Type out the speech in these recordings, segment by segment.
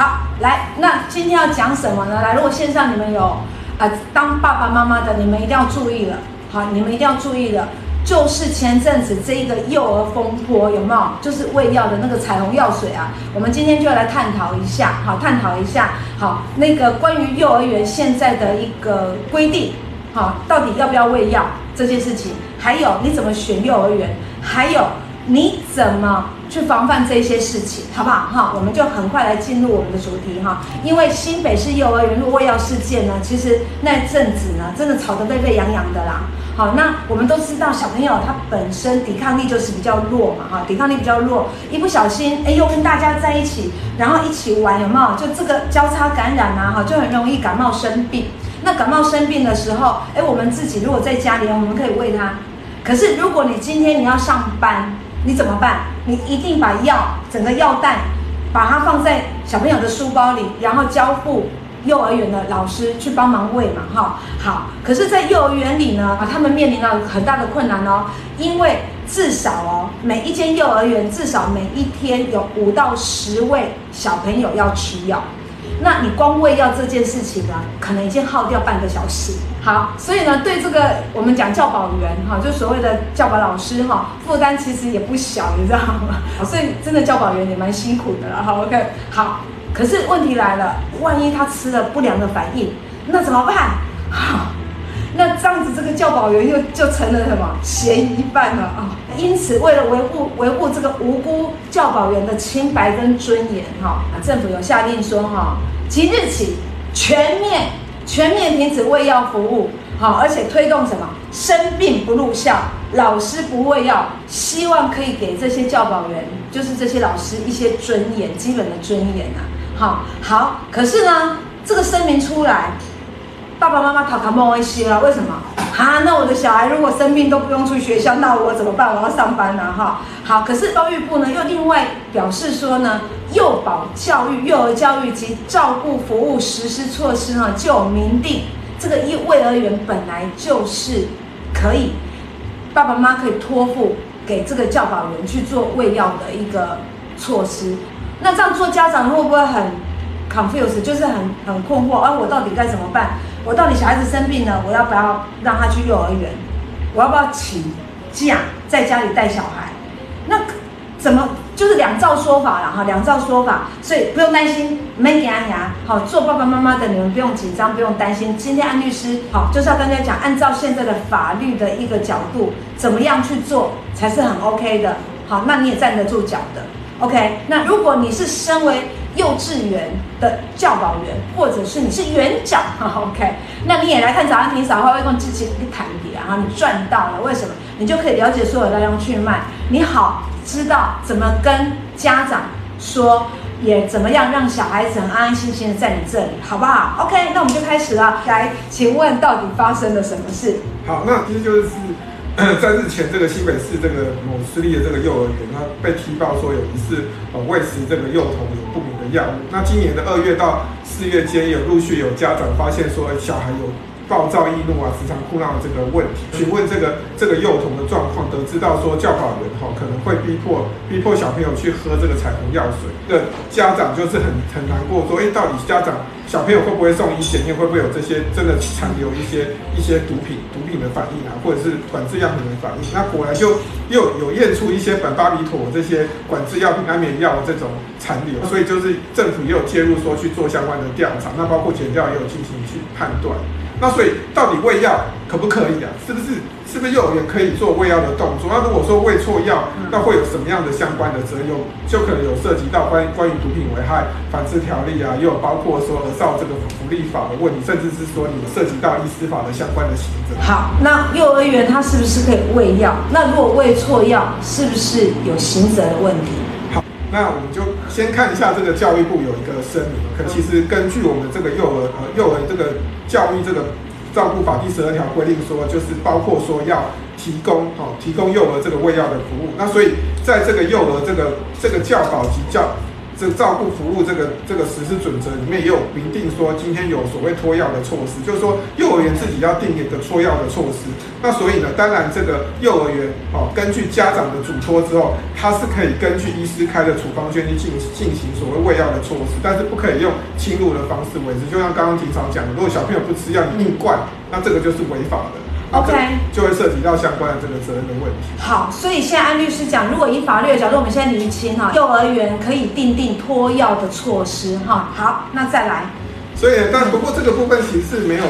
好，来，那今天要讲什么呢？来，如果线上你们有啊、当爸爸妈妈的，你们一定要注意了。好，你们一定要注意了，就是前阵子这一个幼儿风波有没有？就是喂药的那个彩虹药水啊，我们今天就要来探讨一下。好，探讨一下。好，那个关于幼儿园现在的一个规定，好，到底要不要喂药这件事情，还有你怎么选幼儿园，还有你怎么。去防范这些事情，好不好？哈，我们就很快来进入我们的主题哈。因为新北市幼儿园喂药事件呢，其实那阵子呢，真的吵得沸沸扬扬的啦。好，那我们都知道小朋友他本身抵抗力就是比较弱嘛，哈，抵抗力比较弱，一不小心，哎，又跟大家在一起，然后一起玩，有没有？就这个交叉感染啊，哈，就很容易感冒生病。那感冒生病的时候，哎，我们自己如果在家里，我们可以喂他。可是如果你今天你要上班，你怎么办？你一定把药整个药袋，把它放在小朋友的书包里，然后交付幼儿园的老师去帮忙喂嘛，哈。好，可是，在幼儿园里呢，啊，他们面临到很大的困难哦，因为至少哦，每一间幼儿园至少每一天有五到十位小朋友要吃药。那你光喂药这件事情呢，可能已经耗掉半个小时。好，所以呢，对这个我们讲教保员哈，就所谓的教保老师哈，负担其实也不小，你知道吗？所以真的教保员也蛮辛苦的了。好，OK，好。可是问题来了，万一他吃了不良的反应，那怎么办？好，那这样子这个教保员又就成了什么嫌疑犯了啊？因此，为了维护维护这个无辜教保员的清白跟尊严哈，政府有下令说哈。即日起，全面全面停止喂药服务，好，而且推动什么？生病不入校，老师不喂药，希望可以给这些教保员，就是这些老师一些尊严，基本的尊严啊。好，好，可是呢，这个声明出来，爸爸妈妈讨卡莫一些了，为什么？啊，那我的小孩如果生病都不用去学校，那我怎么办？我要上班呢？哈，好，可是教育部呢又另外表示说呢。幼保教育、幼儿教育及照顾服务实施措施呢，就明定，这个幼儿园本来就是可以，爸爸妈妈可以托付给这个教保员去做喂药的一个措施。那这样做，家长会不会很 confused，就是很很困惑？啊，我到底该怎么办？我到底小孩子生病了，我要不要让他去幼儿园？我要不要请假在家里带小孩？那怎么？就是两造说法了哈，两造说法，所以不用担心，没给安牙。好，做爸爸妈妈的你们不用紧张，不用担心。今天安律师好，就是要跟大家讲，按照现在的法律的一个角度，怎么样去做才是很 OK 的。好，那你也站得住脚的。OK，那如果你是身为幼稚园的教导员，或者是你是园长，OK，那你也来看早安庭嫂会跟自己一谈一谈，然后你赚到了，为什么？你就可以了解所有的来龙去脉，你好。知道怎么跟家长说，也怎么样让小孩子很安安心心的在你这里，好不好？OK，那我们就开始了。来，请问到底发生了什么事？好，那其实就是 在日前，这个新北市这个某私立的这个幼儿园，他被提报说有疑似呃喂食这个幼童有不明的药物。那今年的二月到四月间，有陆续有家长发现说，小孩有。暴躁易怒啊，时常哭闹的这个问题，询问这个这个幼童的状况，得知到说教保员哈可能会逼迫逼迫小朋友去喝这个彩虹药水，的家长就是很很难过，说哎，到底家长小朋友会不会送医检验，会不会有这些真的残留一些一些毒品毒品的反应啊，或者是管制药品的反应？那果然就又有验出一些苯巴比妥这些管制药品安眠药的这种残留，所以就是政府也有介入说去做相关的调查，那包括检调也有进行去判断。那所以到底喂药可不可以啊？是不是是不是幼儿园可以做喂药的动作？那如果说喂错药，那会有什么样的相关的责任？就可能有涉及到关于关于毒品危害防治条例啊，也有包括说儿少这个福利法的问题，甚至是说你涉及到医师法的相关的行政。好，那幼儿园它是不是可以喂药？那如果喂错药，是不是有刑责的问题？那我们就先看一下这个教育部有一个声明，可其实根据我们这个幼儿呃幼儿这个教育这个照顾法第十二条规定说，就是包括说要提供哦提供幼儿这个喂药的服务。那所以在这个幼儿这个这个教保及教这照顾服务这个这个实施准则里面也有明定说，今天有所谓托药的措施，就是说幼儿园自己要定一个托药的措施。那所以呢，当然这个幼儿园哦，根据家长的嘱托之后，他是可以根据医师开的处方箋去进进行所谓喂药的措施，但是不可以用侵入的方式维持。就像刚刚庭长讲的，如果小朋友不吃药，硬灌，那这个就是违法的。OK，就会涉及到相关的这个责任的问题。好，所以现在安律师讲，如果以法律的角度，我们现在厘清哈，幼儿园可以定定托药的措施哈。好，那再来。所以，但不过这个部分其实是没有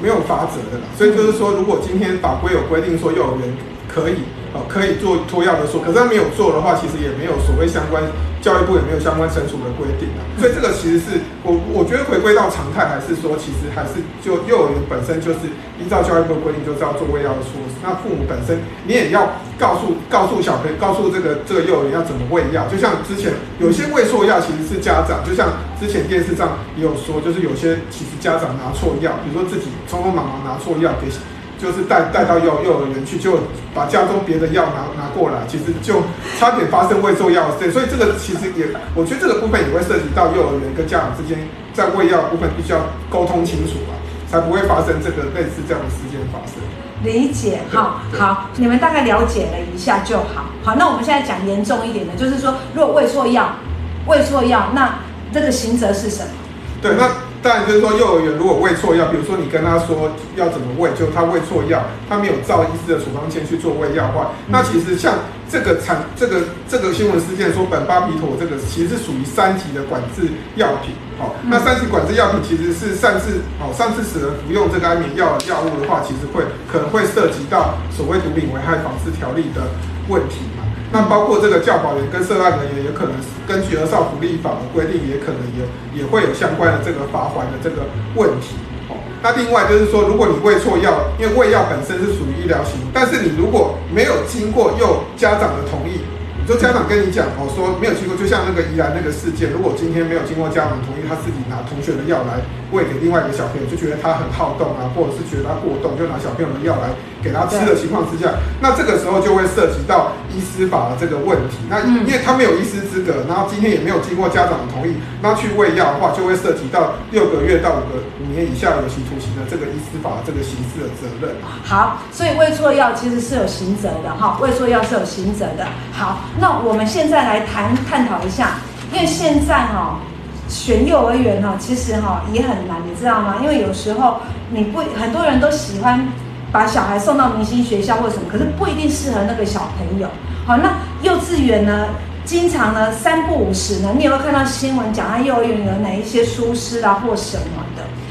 没有法则的啦。所以就是说，如果今天法规有规定说幼儿园可以哦可以做托药的说，可是他没有做的话，其实也没有所谓相关。教育部也没有相关惩处的规定啊，所以这个其实是我我觉得回归到常态，还是说其实还是就幼儿园本身就是依照教育部的规定，就是要做喂药的措施。那父母本身你也要告诉告诉小朋友，告诉这个这个幼儿园要怎么喂药。就像之前有些喂错药，其实是家长，就像之前电视上也有说，就是有些其实家长拿错药，比如说自己匆匆忙忙拿错药给。就是带带到幼幼儿园去，就把家中别的药拿拿过来，其实就差点发生喂错药事。所以这个其实也，我觉得这个部分也会涉及到幼儿园跟家长之间在喂药部分必须要沟通清楚啊，才不会发生这个类似这样的事件发生。理解，好，好，你们大概了解了一下就好。好，那我们现在讲严重一点的，就是说如果喂错药，喂错药，那这个刑责是什么？对，那。当然就是说，幼儿园如果喂错药，比如说你跟他说要怎么喂，就他喂错药，他没有照医师的处方箋去做喂药的话，那其实像这个产这个这个新闻事件说苯巴比妥这个其实是属于三级的管制药品，好，那三级管制药品其实是擅自哦擅自使人服用这个安眠药药物的话，其实会可能会涉及到所谓毒品危害防治条例的问题嘛。那包括这个教保员跟涉案人员，也可能根据儿少福利法的规定，也可能也也会有相关的这个罚锾的这个问题。哦，那另外就是说，如果你喂错药，因为喂药本身是属于医疗行为，但是你如果没有经过又家长的同意。就家长跟你讲哦，说没有经过，就像那个宜兰那个事件，如果今天没有经过家长同意，他自己拿同学的药来喂给另外一个小朋友，就觉得他很好动啊，或者是觉得他过动，就拿小朋友的药来给他吃的情况之下，那这个时候就会涉及到医师法的这个问题。那因为他没有医师资格，然后今天也没有经过家长的同意，那去喂药的话，就会涉及到六个月到五个五年以下有期徒刑的这个医师法的这个刑事的责任。好，所以喂错药其实是有刑责的哈，喂错药是有刑责的。好。那我们现在来谈探讨一下，因为现在哈选幼儿园哈，其实哈也很难，你知道吗？因为有时候你不很多人都喜欢把小孩送到明星学校或什么，可是不一定适合那个小朋友。好，那幼稚园呢，经常呢三不五时呢，你有没有看到新闻讲他幼儿园有哪一些疏失啊或什么？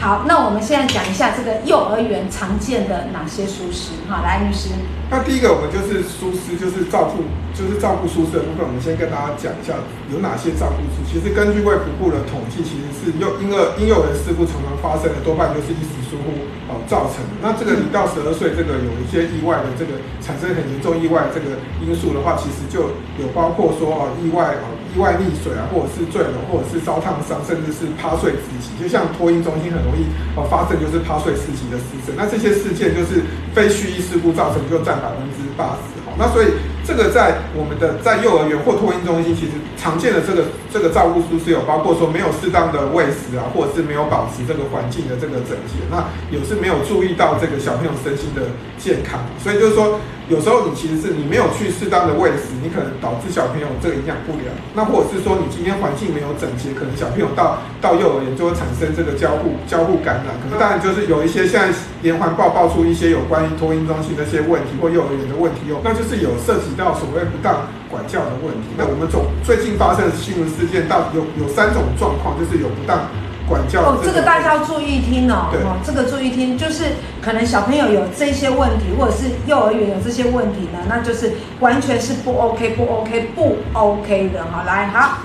好，那我们现在讲一下这个幼儿园常见的哪些疏失。好，来律师。那第一个我们就是疏失，就是照顾，就是照顾疏失的部分。我们先跟大家讲一下有哪些照顾疏。其实根据卫福部的统计，其实是幼婴儿婴幼儿事故常常发生的，多半就是一时疏忽哦造成的。那这个零到十二岁，这个有一些意外的这个产生很严重意外这个因素的话，其实就有包括说哦意外哦意外溺水啊，或者是坠楼，或者是烧烫伤，甚至是趴睡窒息。就像托婴中心很容易呃发生就是趴睡窒息的事件。那这些事件就是非蓄意事故造成，就占。百分之八十，好，那所以这个在我们的在幼儿园或托婴中心，其实常见的这个这个照顾疏失有包括说没有适当的喂食啊，或者是没有保持这个环境的这个整洁，那有是没有注意到这个小朋友身心的健康，所以就是说。有时候你其实是你没有去适当的喂食，你可能导致小朋友这个营养不良。那或者是说你今天环境没有整洁，可能小朋友到到幼儿园就会产生这个交互交互感染。可能当然就是有一些现在连环爆爆出一些有关于托婴中心的一些问题或幼儿园的问题哦，那就是有涉及到所谓不当管教的问题。那我们总最近发生的新闻事件，到底有有三种状况，就是有不当。管教哦，这个大家要注意听哦，哦，这个注意听，就是可能小朋友有这些问题，或者是幼儿园有这些问题呢，那就是完全是不 OK、不 OK、不 OK 的哈。来，好，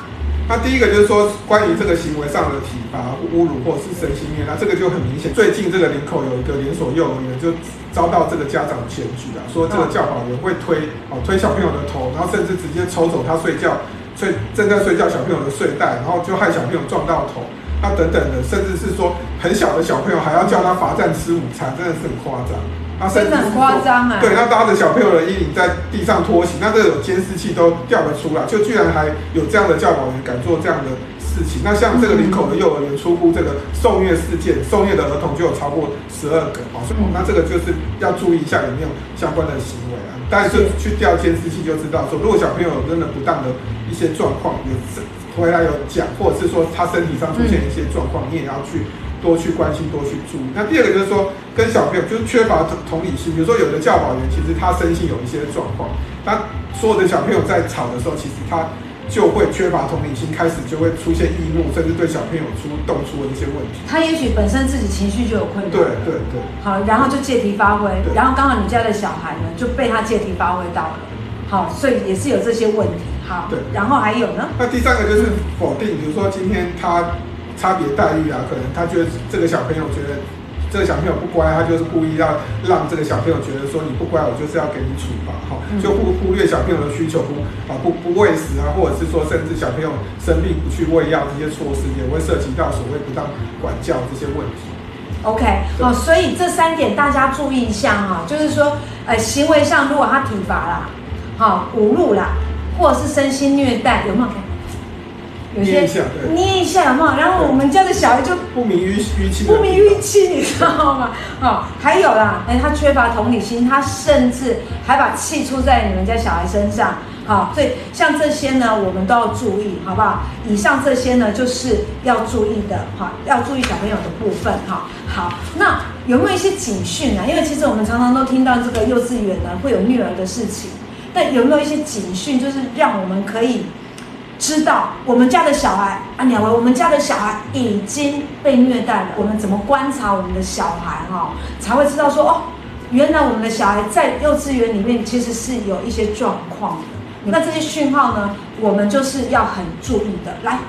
那第一个就是说，关于这个行为上的体罚、侮辱或是身心虐待，那这个就很明显。最近这个林口有一个连锁幼儿园就遭到这个家长检举啊，说这个教保员会推哦推小朋友的头，然后甚至直接抽走他睡觉睡正在睡觉小朋友的睡袋，然后就害小朋友撞到头。那等等的，甚至是说很小的小朋友还要叫他罚站吃午餐，真的是很夸张。他甚至很夸张啊。对，他搭着小朋友的衣领在地上拖行，那这个有监视器都调得出来，就居然还有这样的教保员敢做这样的事情。那像这个林口的幼儿园，出乎这个受虐事件，受虐的儿童就有超过十二个哦，那这个就是要注意一下有没有相关的行为啊。但是去调监视器就知道说，如果小朋友有真的不当的一些状况，有回来有讲，或者是说他身体上出现一些状况，你也要去。多去关心，多去注意。那第二个就是说，跟小朋友就是缺乏同理心。比如说，有的教保员其实他身心有一些状况，他所有的小朋友在吵的时候，其实他就会缺乏同理心，开始就会出现易怒，甚至对小朋友出动出了一些问题。他也许本身自己情绪就有困难。对对对。好，然后就借题发挥，然后刚好你家的小孩呢就被他借题发挥到了。好，所以也是有这些问题。好，对。然后还有呢？那第三个就是否定，比如说今天他。差别待遇啊，可能他觉得这个小朋友觉得这个小朋友不乖，他就是故意要让这个小朋友觉得说你不乖，我就是要给你处罚，哈，就忽忽略小朋友的需求，不啊不不喂食啊，或者是说甚至小朋友生病不去喂药这些措施，也会涉及到所谓不当管教这些问题。OK，哦，所以这三点大家注意一下哈，就是说，呃，行为上如果他体罚啦，好，侮辱啦，或者是身心虐待，有没有？有些捏一下，捏一下嘛，然后我们家的小孩就不明于于气，不明于气，你知道吗？哦，还有啦，哎，他缺乏同理心，他甚至还把气出在你们家小孩身上，好，所以像这些呢，我们都要注意，好不好？以上这些呢，就是要注意的，哈，要注意小朋友的部分，哈。好，那有没有一些警讯呢？因为其实我们常常都听到这个幼稚园呢会有虐儿的事情，那有没有一些警讯，就是让我们可以？知道我们家的小孩啊，两位，我们家的小孩已经被虐待了。我们怎么观察我们的小孩哈，才会知道说哦，原来我们的小孩在幼稚园里面其实是有一些状况的。那这些讯号呢，我们就是要很注意的。来，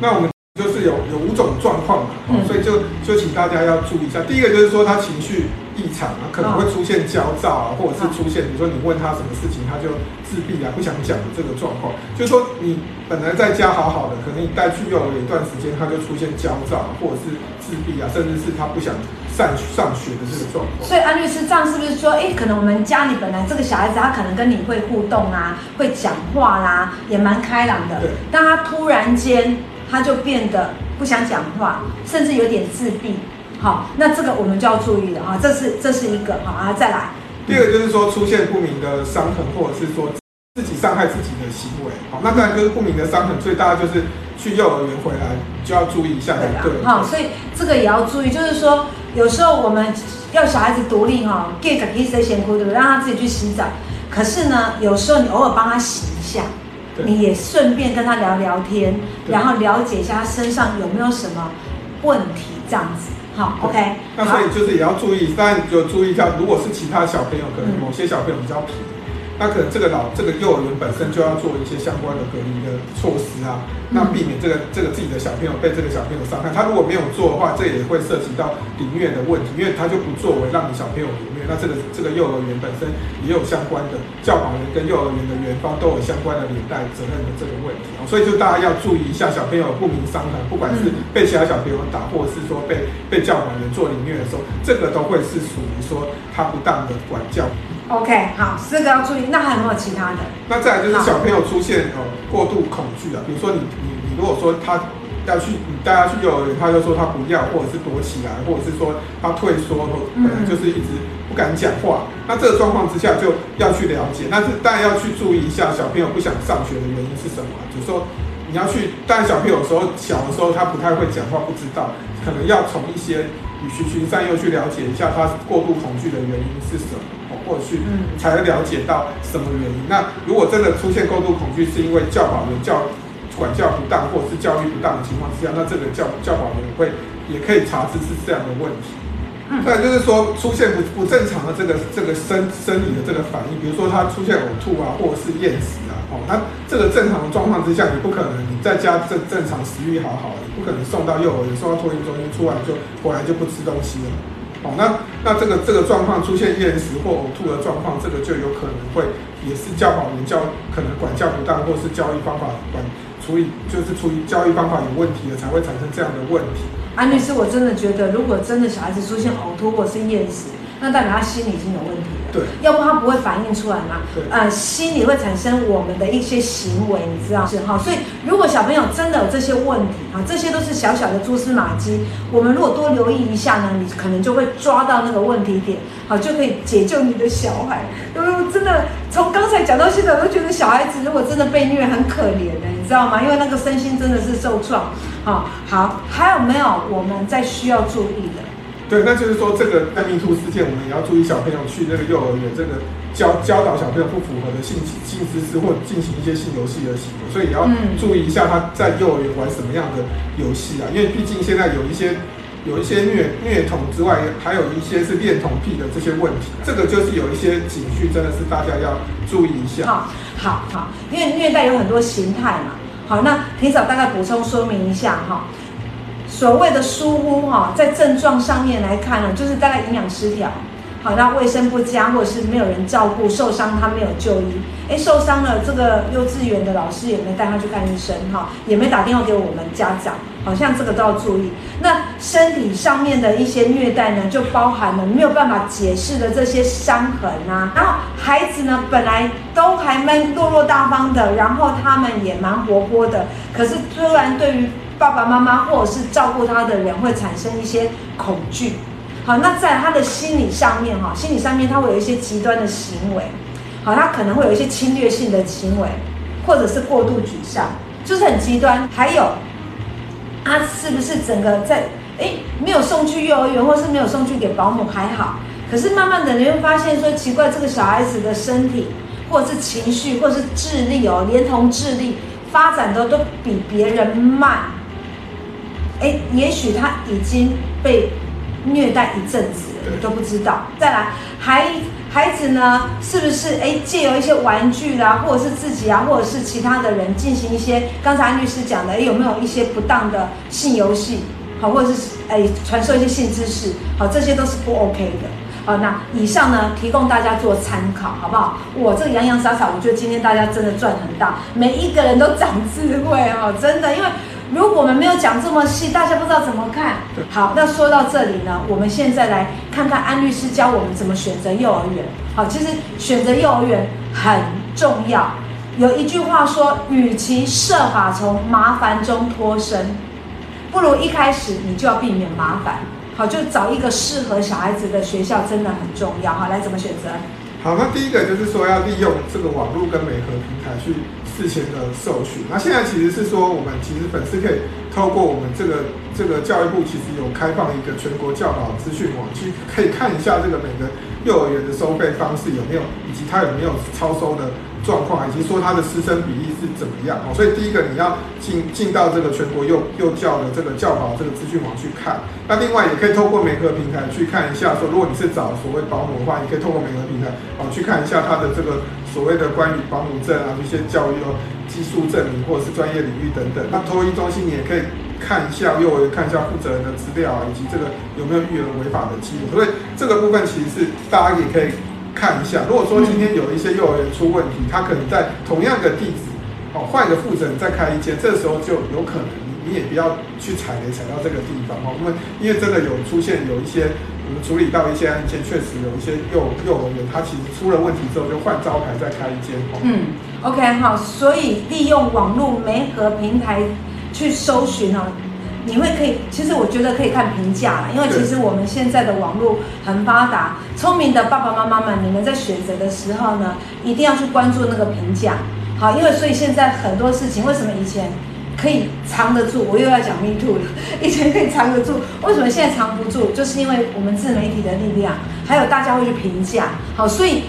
那我们就是有有五种状况嘛，嗯，所以就就请大家要注意一下。第一个就是说他情绪。异常啊，可能会出现焦躁啊，或者是出现，比如说你问他什么事情，他就自闭啊，不想讲的这个状况。就是说你本来在家好好的，可能你带去幼儿园一段时间，他就出现焦躁，或者是自闭啊，甚至是他不想上上学的这个状况。所以安律师，这样是不是说，哎，可能我们家里本来这个小孩子，他可能跟你会互动啊，会讲话啦，也蛮开朗的。对。当他突然间，他就变得不想讲话，甚至有点自闭。好，那这个我们就要注意了啊，这是这是一个好啊，再来。第二个就是说出现不明的伤痕，或者是说自己伤害自己的行为。好，那当然就是不明的伤痕，所以大家就是去幼儿园回来就要注意一下。对，对好，所以这个也要注意，就是说有时候我们要小孩子独立哈，get 一些嫌哭对不对？让他自己去洗澡。可是呢，有时候你偶尔帮他洗一下，你也顺便跟他聊聊天，然后了解一下他身上有没有什么问题，这样子。好，OK。那所以就是也要注意，当然就注意一下，如果是其他小朋友，可能某些小朋友比较皮。那可能这个老这个幼儿园本身就要做一些相关的隔离的措施啊，那避免这个这个自己的小朋友被这个小朋友伤害。他如果没有做的话，这也会涉及到领虐的问题，因为他就不作为让你小朋友领虐，那这个这个幼儿园本身也有相关的教保员跟幼儿园的园方都有相关的连带责任的这个问题啊，所以就大家要注意一下小朋友不明伤痕，不管是被其他小朋友打，或者是说被被教保员做领虐的时候，这个都会是属于说他不当的管教。OK，好，这个要注意。那还有没有其他的？那再来就是小朋友出现呃过度恐惧啊，比如说你你你如果说他要去你带他去幼儿园，他就说他不要，或者是躲起来，或者是说他退缩，可能就是一直不敢讲话。嗯、那这个状况之下就要去了解，但是当然要去注意一下小朋友不想上学的原因是什么。就是说你要去，当然小朋友有时候小的时候他不太会讲话，不知道，可能要从一些循循善诱去了解一下他过度恐惧的原因是什么。过去才了解到什么原因。那如果真的出现过度恐惧，是因为教保员教管教不当，或者是教育不当的情况之下，那这个教教保员会也可以查出是这样的问题。再就是说出现不不正常的这个这个生生理的这个反应，比如说他出现呕吐啊，或者是厌食啊，哦，那这个正常的状况之下，你不可能你在家正正常食欲好好的，你不可能送到幼儿园，送到托育中心出来就回来就不吃东西了。哦，那那这个这个状况出现厌食或呕吐的状况，这个就有可能会也是教保员教可能管教不当，或是教育方法管处理就是处理教育方法有问题了，才会产生这样的问题。安律师，我真的觉得，如果真的小孩子出现呕吐或是厌食，那代表他心理已经有问题了。对，要不他不会反映出来嘛？对，呃，心里会产生我们的一些行为，你知道是哈。所以如果小朋友真的有这些问题啊，这些都是小小的蛛丝马迹，我们如果多留意一下呢，你可能就会抓到那个问题点，好，就可以解救你的小孩。嗯，真的从刚才讲到现在，我都觉得小孩子如果真的被虐很可怜的，你知道吗？因为那个身心真的是受创。好，好，还有没有我们在需要注意的？对，那就是说这个在 MeToo 事件，我们也要注意小朋友去那个幼儿园，这个教教导小朋友不符合的性性知识或进行一些性游戏的行为，所以也要注意一下他在幼儿园玩什么样的游戏啊。因为毕竟现在有一些有一些虐虐童之外，还有一些是恋童癖的这些问题，这个就是有一些警讯，真的是大家要注意一下。好，好，好，因为虐待有很多形态嘛。好，那提早大概补充说明一下哈。所谓的疏忽哈，在症状上面来看呢，就是大概营养失调，好，那卫生不佳，或者是没有人照顾，受伤他没有就医，哎，受伤了，这个幼稚园的老师也没带他去看医生哈，也没打电话给我们家长，好像这个都要注意。那身体上面的一些虐待呢，就包含了没有办法解释的这些伤痕啊，然后孩子呢本来都还蛮落落大方的，然后他们也蛮活泼的，可是突然对于爸爸妈妈或者是照顾他的人会产生一些恐惧，好，那在他的心理上面哈，心理上面他会有一些极端的行为，好，他可能会有一些侵略性的行为，或者是过度沮丧，就是很极端。还有，他是不是整个在诶没有送去幼儿园，或是没有送去给保姆还好，可是慢慢的你会发现说奇怪，这个小孩子的身体或者是情绪或者是智力哦，连同智力发展的都比别人慢。哎，也许他已经被虐待一阵子了，你都不知道。再来，孩孩子呢，是不是哎借由一些玩具啦，或者是自己啊，或者是其他的人进行一些刚才安律师讲的，哎有没有一些不当的性游戏？好，或者是哎传授一些性知识？好，这些都是不 OK 的。好，那以上呢，提供大家做参考，好不好？我这个洋洋洒洒，我觉得今天大家真的赚很大，每一个人都长智慧哦，真的，因为。如果我们没有讲这么细，大家不知道怎么看。好，那说到这里呢，我们现在来看看安律师教我们怎么选择幼儿园。好，其实选择幼儿园很重要。有一句话说，与其设法从麻烦中脱身，不如一开始你就要避免麻烦。好，就找一个适合小孩子的学校，真的很重要。好，来怎么选择？好，那第一个就是说要利用这个网络跟媒合平台去。事前的授权，那现在其实是说，我们其实粉丝可以透过我们这个这个教育部其实有开放一个全国教保资讯网，去可以看一下这个每个幼儿园的收费方式有没有，以及它有没有超收的状况，以及说他的师生比例是怎么样哦。所以第一个你要进进到这个全国幼幼教的这个教保这个资讯网去看。那另外也可以透过每个平台去看一下，说如果你是找所谓保姆的话，你可以透过每个平台哦去看一下他的这个。所谓的关于保姆证啊，一些教育哦，技术证明或者是专业领域等等。那托育中心你也可以看一下幼儿园，看一下负责人的资料啊，以及这个有没有育儿违法的记录。所以这个部分其实是大家也可以看一下。如果说今天有一些幼儿园出问题，他可能在同样的地址哦，换一个负责人再开一间，这时候就有可能你你也不要去踩雷踩到这个地方哦，因为因为真的有出现有一些。我们处理到一些案件，确实有一些幼幼儿园，它其实出了问题之后就换招牌再开一间哦。嗯，OK 好，所以利用网络媒合平台去搜寻哦，你会可以，其实我觉得可以看评价啦，因为其实我们现在的网络很发达，聪明的爸爸妈妈们，你们在选择的时候呢，一定要去关注那个评价。好，因为所以现在很多事情，为什么以前？可以藏得住，我又要讲 Me Too 了。以前可以藏得住，为什么现在藏不住？就是因为我们自媒体的力量，还有大家会去评价。好，所以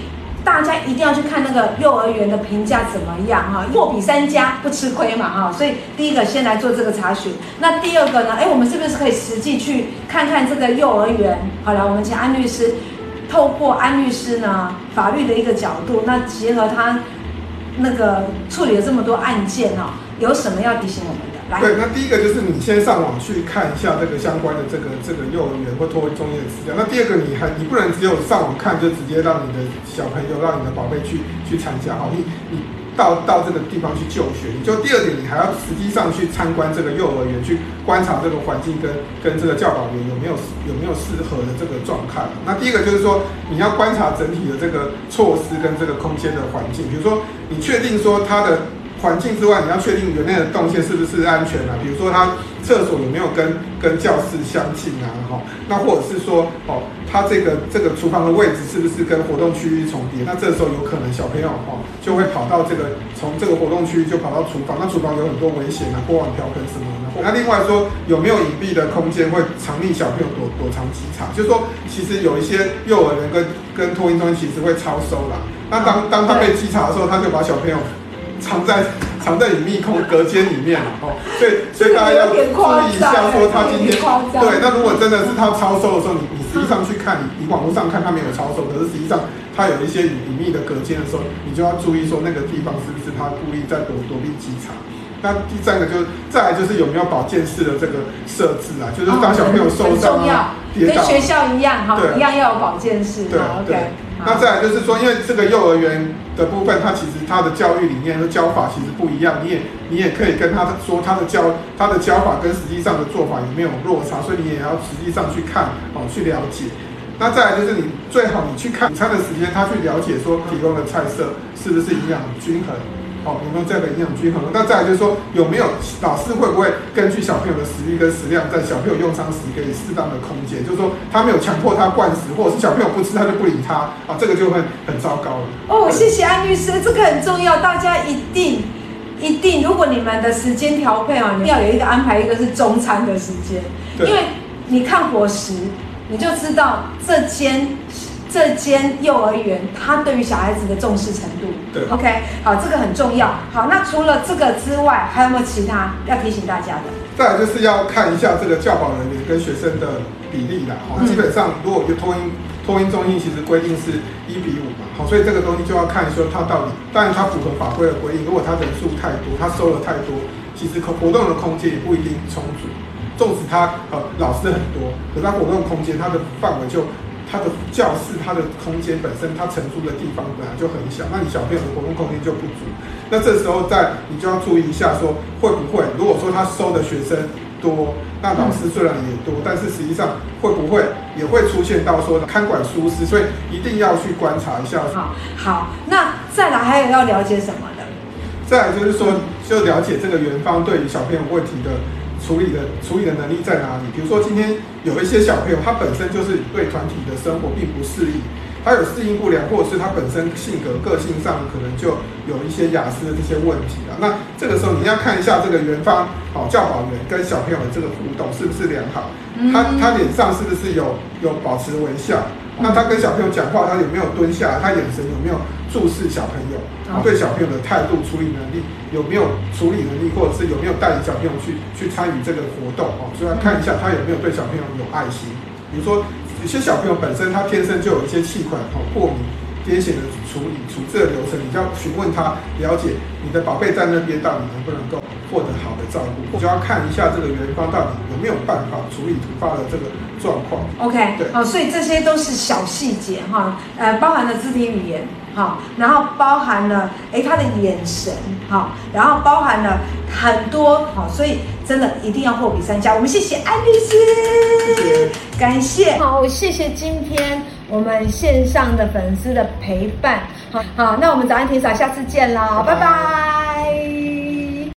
大家一定要去看那个幼儿园的评价怎么样哈。货比三家不吃亏嘛哈。所以第一个先来做这个查询。那第二个呢？哎，我们是不是可以实际去看看这个幼儿园？好了，我们请安律师，透过安律师呢法律的一个角度，那结合他那个处理了这么多案件哈。有什么要提醒我们？对，那第一个就是你先上网去看一下这个相关的这个这个幼儿园或托育中心的资料。那第二个，你还你不能只有上网看就直接让你的小朋友让你的宝贝去去参加，好，你你到到这个地方去就学。你就第二点，你还要实际上去参观这个幼儿园，去观察这个环境跟跟这个教导员有没有有没有适合的这个状态。那第一个就是说，你要观察整体的这个措施跟这个空间的环境，比如说你确定说它的。环境之外，你要确定园内的动线是不是安全啊？比如说，它厕所有没有跟跟教室相近啊？哈，那或者是说，哦，它这个这个厨房的位置是不是跟活动区域重叠？那这时候有可能小朋友哦就会跑到这个从这个活动区域就跑到厨房，那厨房有很多危险啊，锅碗瓢盆什么的。那另外说，有没有隐蔽的空间会藏匿小朋友躲躲藏稽查？就是说，其实有一些幼儿园跟跟托婴中心其实会超收啦。那当当他被稽查的时候，他就把小朋友。藏在藏在隐秘空隔间里面了哦，所以所以大家要注意一下，说他今天对，那如果真的是他超收的时候，你你实际上去看，你你网络上看他没有超收，可是实际上他有一些隐隐秘的隔间的时候，你就要注意说那个地方是不是他故意在躲躲避稽查。那第三个就是再来就是有没有保健室的这个设置啊，就是当小朋友受伤啊，跟学校一样哈，一样要有保健室。对对。那再来就是说，因为这个幼儿园的部分，它其实它的教育理念和教法其实不一样，你也你也可以跟他说他的教他的教法跟实际上的做法有没有落差，所以你也要实际上去看哦，去了解。那再来就是你最好你去看午餐的时间，他去了解说提供的菜色是不是营养均衡。哦，有没有这样的营养均衡？那再来就是说，有没有老师会不会根据小朋友的食欲跟食量，在小朋友用餐时给予适当的空间？就是说，他没有强迫他灌食，或者是小朋友不吃他就不理他啊，这个就会很糟糕了。哦，谢谢安律师，这个很重要，大家一定一定，如果你们的时间调配啊，你要有一个安排，一个是中餐的时间，因为你看伙食，你就知道这间。这间幼儿园，他对于小孩子的重视程度，对，OK，好，这个很重要。好，那除了这个之外，还有没有其他要提醒大家的？再来就是要看一下这个教保人员跟学生的比例啦。好，基本上如果就托婴托婴中心，其实规定是一比五嘛。好，所以这个东西就要看说他到底，当然他符合法规的规定。如果他人数太多，他收了太多，其实可活动的空间也不一定充足。纵使他呃老师很多，可是他活动空间，他的范围就。他的教室，它的空间本身，它承租的地方本来就很小，那你小朋友的活动空间就不足。那这时候在你就要注意一下，说会不会，如果说他收的学生多，那老师虽然也多，但是实际上会不会也会出现到说看管疏失，所以一定要去观察一下。好，好，那再来还有要了解什么的？再来就是说，就了解这个园方对于小朋友问题的。处理的处理的能力在哪里？比如说，今天有一些小朋友，他本身就是对团体的生活并不适应，他有适应不良，或者是他本身性格个性上可能就有一些雅思的这些问题啊。那这个时候你要看一下这个园方好，教保员跟小朋友的这个互动是不是良好？他他脸上是不是有有保持微笑？那他跟小朋友讲话，他有没有蹲下？他眼神有没有注视小朋友？对小朋友的态度、处理能力有没有处理能力，或者是有没有带领小朋友去去参与这个活动哦？所以要看一下他有没有对小朋友有爱心。比如说，有些小朋友本身他天生就有一些气管哦过敏、癫痫的处理处置的流程，你就要询问他，了解你的宝贝在那边到底能不能够获得好的照顾，就要看一下这个园方到底有没有办法处理突发的这个状况。OK，对，好，所以这些都是小细节哈，呃，包含了肢体语言。好，然后包含了哎他的眼神，好，然后包含了很多，好，所以真的一定要货比三家。我们谢谢安律师，谢谢感谢，好，谢谢今天我们线上的粉丝的陪伴，好，好，那我们早安霆嫂，下次见啦，拜拜。拜拜。